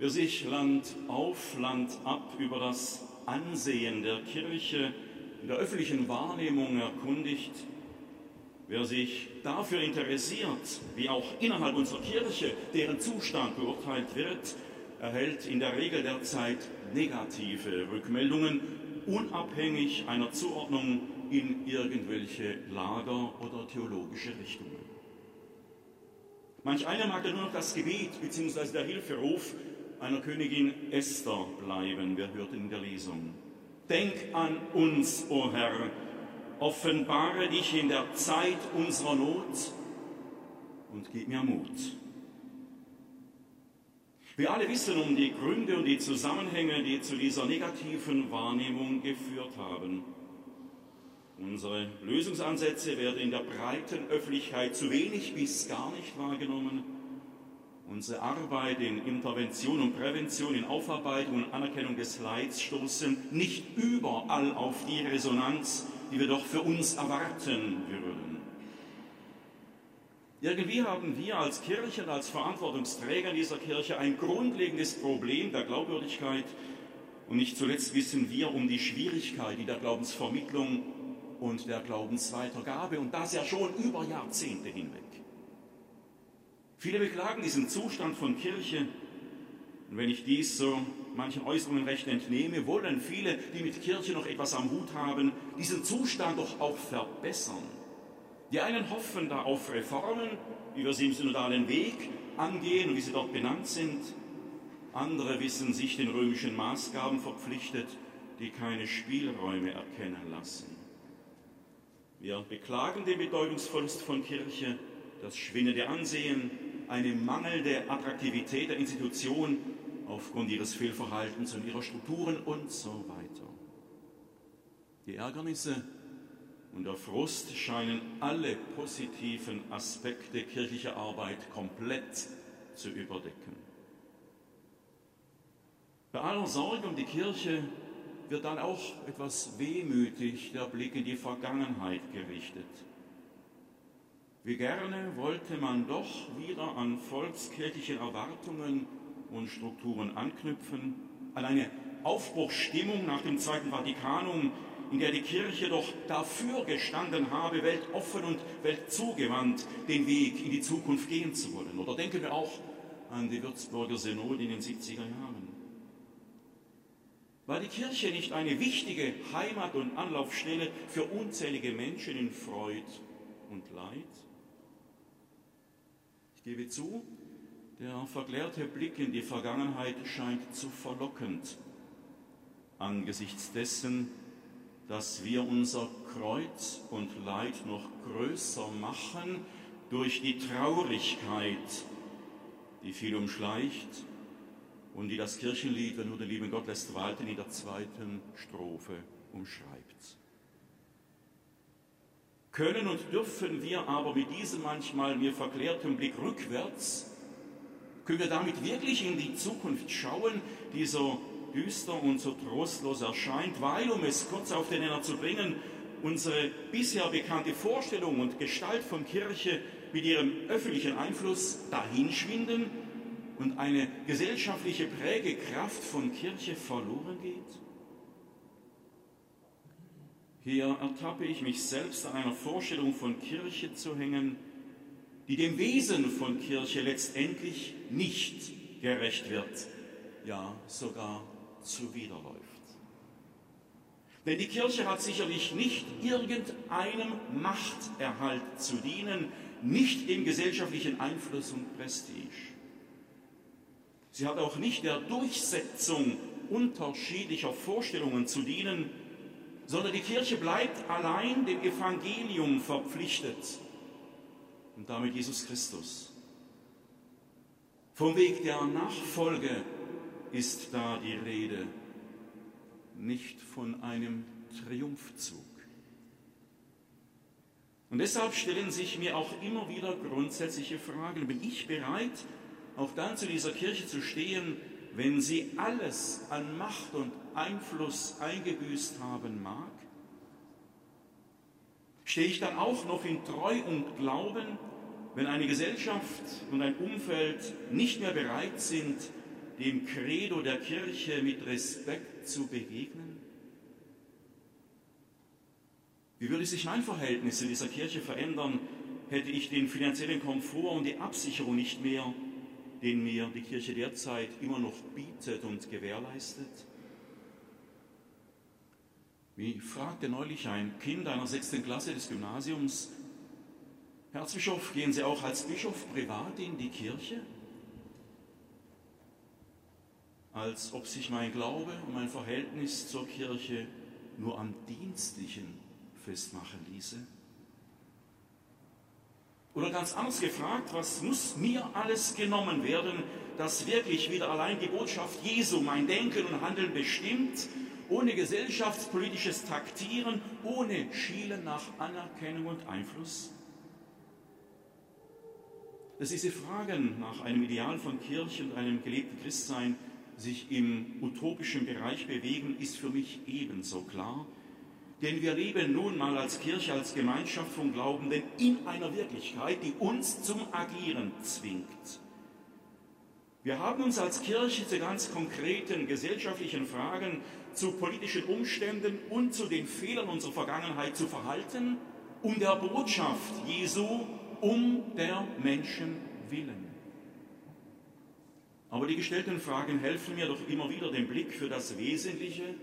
Wer sich Land auf, Land ab über das Ansehen der Kirche in der öffentlichen Wahrnehmung erkundigt, wer sich dafür interessiert, wie auch innerhalb unserer Kirche deren Zustand beurteilt wird, erhält in der Regel derzeit negative Rückmeldungen, unabhängig einer Zuordnung in irgendwelche Lager oder theologische Richtungen. Manch einer mag ja nur noch das Gebet bzw. der Hilferuf einer Königin Esther bleiben. Wir hörten in der Lesung. Denk an uns, o oh Herr, offenbare dich in der Zeit unserer Not und gib mir Mut. Wir alle wissen um die Gründe und die Zusammenhänge, die zu dieser negativen Wahrnehmung geführt haben. Unsere Lösungsansätze werden in der breiten Öffentlichkeit zu wenig bis gar nicht wahrgenommen. Unsere Arbeit in Intervention und Prävention, in Aufarbeitung und Anerkennung des Leids stoßen nicht überall auf die Resonanz, die wir doch für uns erwarten würden. Irgendwie haben wir als Kirche und als Verantwortungsträger dieser Kirche ein grundlegendes Problem der Glaubwürdigkeit und nicht zuletzt wissen wir um die Schwierigkeit, die der Glaubensvermittlung und der Glaubensweitergabe und das ja schon über Jahrzehnte hinweg. Viele beklagen diesen Zustand von Kirche und wenn ich dies so manchen Äußerungen recht entnehme, wollen viele, die mit Kirche noch etwas am Hut haben, diesen Zustand doch auch verbessern. Die einen hoffen da auf Reformen, wie wir sie im synodalen Weg angehen und wie sie dort benannt sind. Andere wissen sich den römischen Maßgaben verpflichtet, die keine Spielräume erkennen lassen. Wir beklagen den Bedeutungsverlust von Kirche, das schwindende Ansehen, eine mangelnde Attraktivität der Institution aufgrund ihres Fehlverhaltens und ihrer Strukturen und so weiter. Die Ärgernisse und der Frust scheinen alle positiven Aspekte kirchlicher Arbeit komplett zu überdecken. Bei aller Sorge um die Kirche wird dann auch etwas wehmütig der Blick in die Vergangenheit gerichtet. Wie gerne wollte man doch wieder an volkskirchliche Erwartungen und Strukturen anknüpfen, an eine Aufbruchsstimmung nach dem Zweiten Vatikanum, in der die Kirche doch dafür gestanden habe, weltoffen und weltzugewandt den Weg in die Zukunft gehen zu wollen. Oder denken wir auch an die Würzburger Synode in den 70er Jahren. War die Kirche nicht eine wichtige Heimat und Anlaufstelle für unzählige Menschen in Freud und Leid? Ich gebe zu, der verklärte Blick in die Vergangenheit scheint zu verlockend angesichts dessen, dass wir unser Kreuz und Leid noch größer machen durch die Traurigkeit, die viel umschleicht und die das Kirchenlied, wenn nur den lieben Gott lässt walten, in der zweiten Strophe umschreibt. Können und dürfen wir aber mit diesem manchmal mir verklärten Blick rückwärts können wir damit wirklich in die Zukunft schauen, die so düster und so trostlos erscheint, weil, um es kurz auf den Nenner zu bringen, unsere bisher bekannte Vorstellung und Gestalt von Kirche mit ihrem öffentlichen Einfluss dahinschwinden und eine gesellschaftliche Prägekraft von Kirche verloren geht? Hier ertappe ich mich selbst an einer Vorstellung von Kirche zu hängen, die dem Wesen von Kirche letztendlich nicht gerecht wird, ja sogar zuwiderläuft. Denn die Kirche hat sicherlich nicht irgendeinem Machterhalt zu dienen, nicht dem gesellschaftlichen Einfluss und Prestige. Sie hat auch nicht der Durchsetzung unterschiedlicher Vorstellungen zu dienen, sondern die Kirche bleibt allein dem Evangelium verpflichtet und damit Jesus Christus. Vom Weg der Nachfolge ist da die Rede, nicht von einem Triumphzug. Und deshalb stellen sich mir auch immer wieder grundsätzliche Fragen. Bin ich bereit, auch dann zu dieser Kirche zu stehen, wenn sie alles an Macht und Einfluss eingebüßt haben mag? Stehe ich dann auch noch in Treu und Glauben wenn eine Gesellschaft und ein Umfeld nicht mehr bereit sind, dem Credo der Kirche mit Respekt zu begegnen? Wie würde sich mein Verhältnis in dieser Kirche verändern, hätte ich den finanziellen Komfort und die Absicherung nicht mehr, den mir die Kirche derzeit immer noch bietet und gewährleistet? Wie fragte neulich ein Kind einer sechsten Klasse des Gymnasiums, Herr Erzbischof, gehen Sie auch als Bischof privat in die Kirche? Als ob sich mein Glaube und mein Verhältnis zur Kirche nur am Dienstlichen festmachen ließe. Oder ganz anders gefragt, was muss mir alles genommen werden, dass wirklich wieder allein die Botschaft Jesu mein Denken und Handeln bestimmt, ohne gesellschaftspolitisches Taktieren, ohne Schielen nach Anerkennung und Einfluss? Dass diese Fragen nach einem Ideal von Kirche und einem gelebten Christsein sich im utopischen Bereich bewegen, ist für mich ebenso klar. Denn wir leben nun mal als Kirche, als Gemeinschaft von Glaubenden in einer Wirklichkeit, die uns zum Agieren zwingt. Wir haben uns als Kirche zu ganz konkreten gesellschaftlichen Fragen, zu politischen Umständen und zu den Fehlern unserer Vergangenheit zu verhalten, um der Botschaft Jesu um der Menschen willen. Aber die gestellten Fragen helfen mir doch immer wieder, den Blick für das Wesentliche,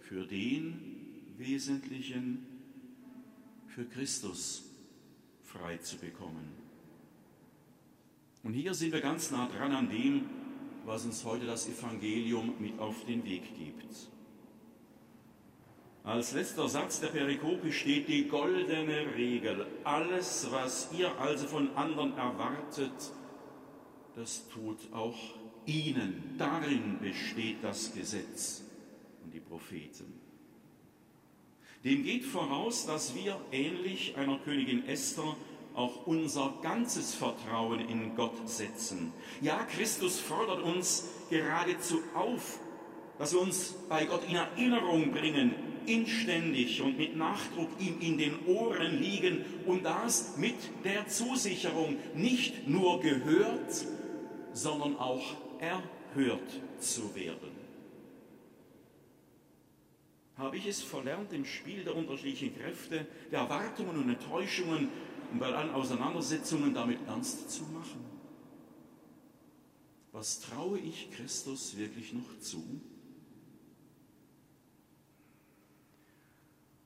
für den Wesentlichen, für Christus frei zu bekommen. Und hier sind wir ganz nah dran an dem, was uns heute das Evangelium mit auf den Weg gibt. Als letzter Satz der Perikope steht die goldene Regel. Alles, was ihr also von anderen erwartet, das tut auch ihnen. Darin besteht das Gesetz und die Propheten. Dem geht voraus, dass wir ähnlich einer Königin Esther auch unser ganzes Vertrauen in Gott setzen. Ja, Christus fordert uns geradezu auf, dass wir uns bei Gott in Erinnerung bringen, inständig und mit Nachdruck ihm in den Ohren liegen und das mit der Zusicherung, nicht nur gehört, sondern auch erhört zu werden. Habe ich es verlernt, im Spiel der unterschiedlichen Kräfte, der Erwartungen und Enttäuschungen und bei allen Auseinandersetzungen damit ernst zu machen? Was traue ich Christus wirklich noch zu?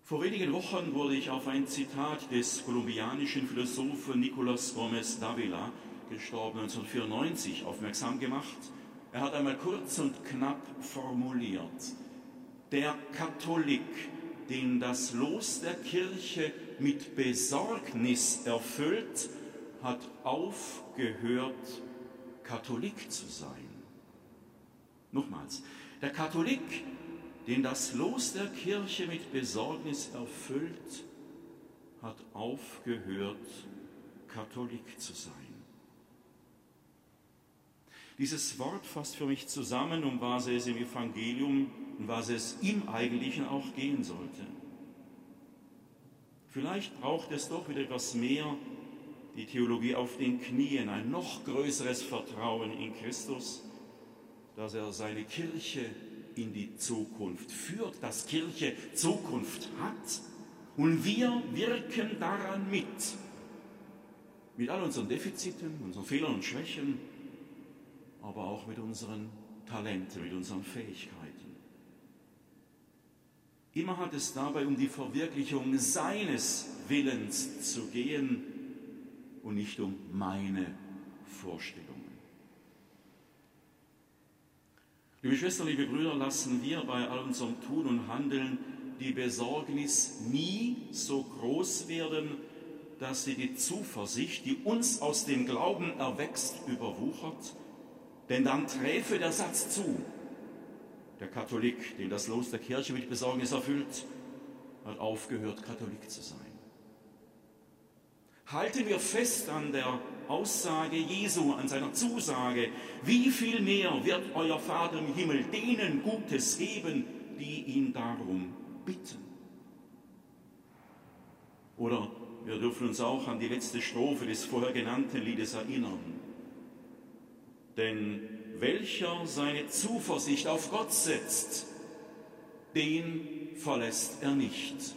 Vor wenigen Wochen wurde ich auf ein Zitat des kolumbianischen Philosophen Nicolas Gomez Davila, gestorben 1994, aufmerksam gemacht. Er hat einmal kurz und knapp formuliert, der Katholik, den das Los der Kirche mit Besorgnis erfüllt, hat aufgehört, Katholik zu sein. Nochmals, der Katholik, den das Los der Kirche mit Besorgnis erfüllt, hat aufgehört, Katholik zu sein. Dieses Wort fasst für mich zusammen, um was es im Evangelium und was es im Eigentlichen auch gehen sollte. Vielleicht braucht es doch wieder etwas mehr die Theologie auf den Knien, ein noch größeres Vertrauen in Christus, dass er seine Kirche in die Zukunft führt, dass Kirche Zukunft hat. Und wir wirken daran mit. Mit all unseren Defiziten, unseren Fehlern und Schwächen, aber auch mit unseren Talenten, mit unseren Fähigkeiten. Immer hat es dabei um die Verwirklichung seines Willens zu gehen und nicht um meine Vorstellungen. Liebe Schwestern, liebe Brüder, lassen wir bei all unserem Tun und Handeln die Besorgnis nie so groß werden, dass sie die Zuversicht, die uns aus dem Glauben erwächst, überwuchert. Denn dann träfe der Satz zu. Der Katholik, den das Los der Kirche mit Besorgnis erfüllt, hat aufgehört, Katholik zu sein. Halten wir fest an der Aussage Jesu, an seiner Zusage, wie viel mehr wird euer Vater im Himmel denen Gutes geben, die ihn darum bitten. Oder wir dürfen uns auch an die letzte Strophe des vorher genannten Liedes erinnern. Denn welcher seine Zuversicht auf Gott setzt, den verlässt er nicht.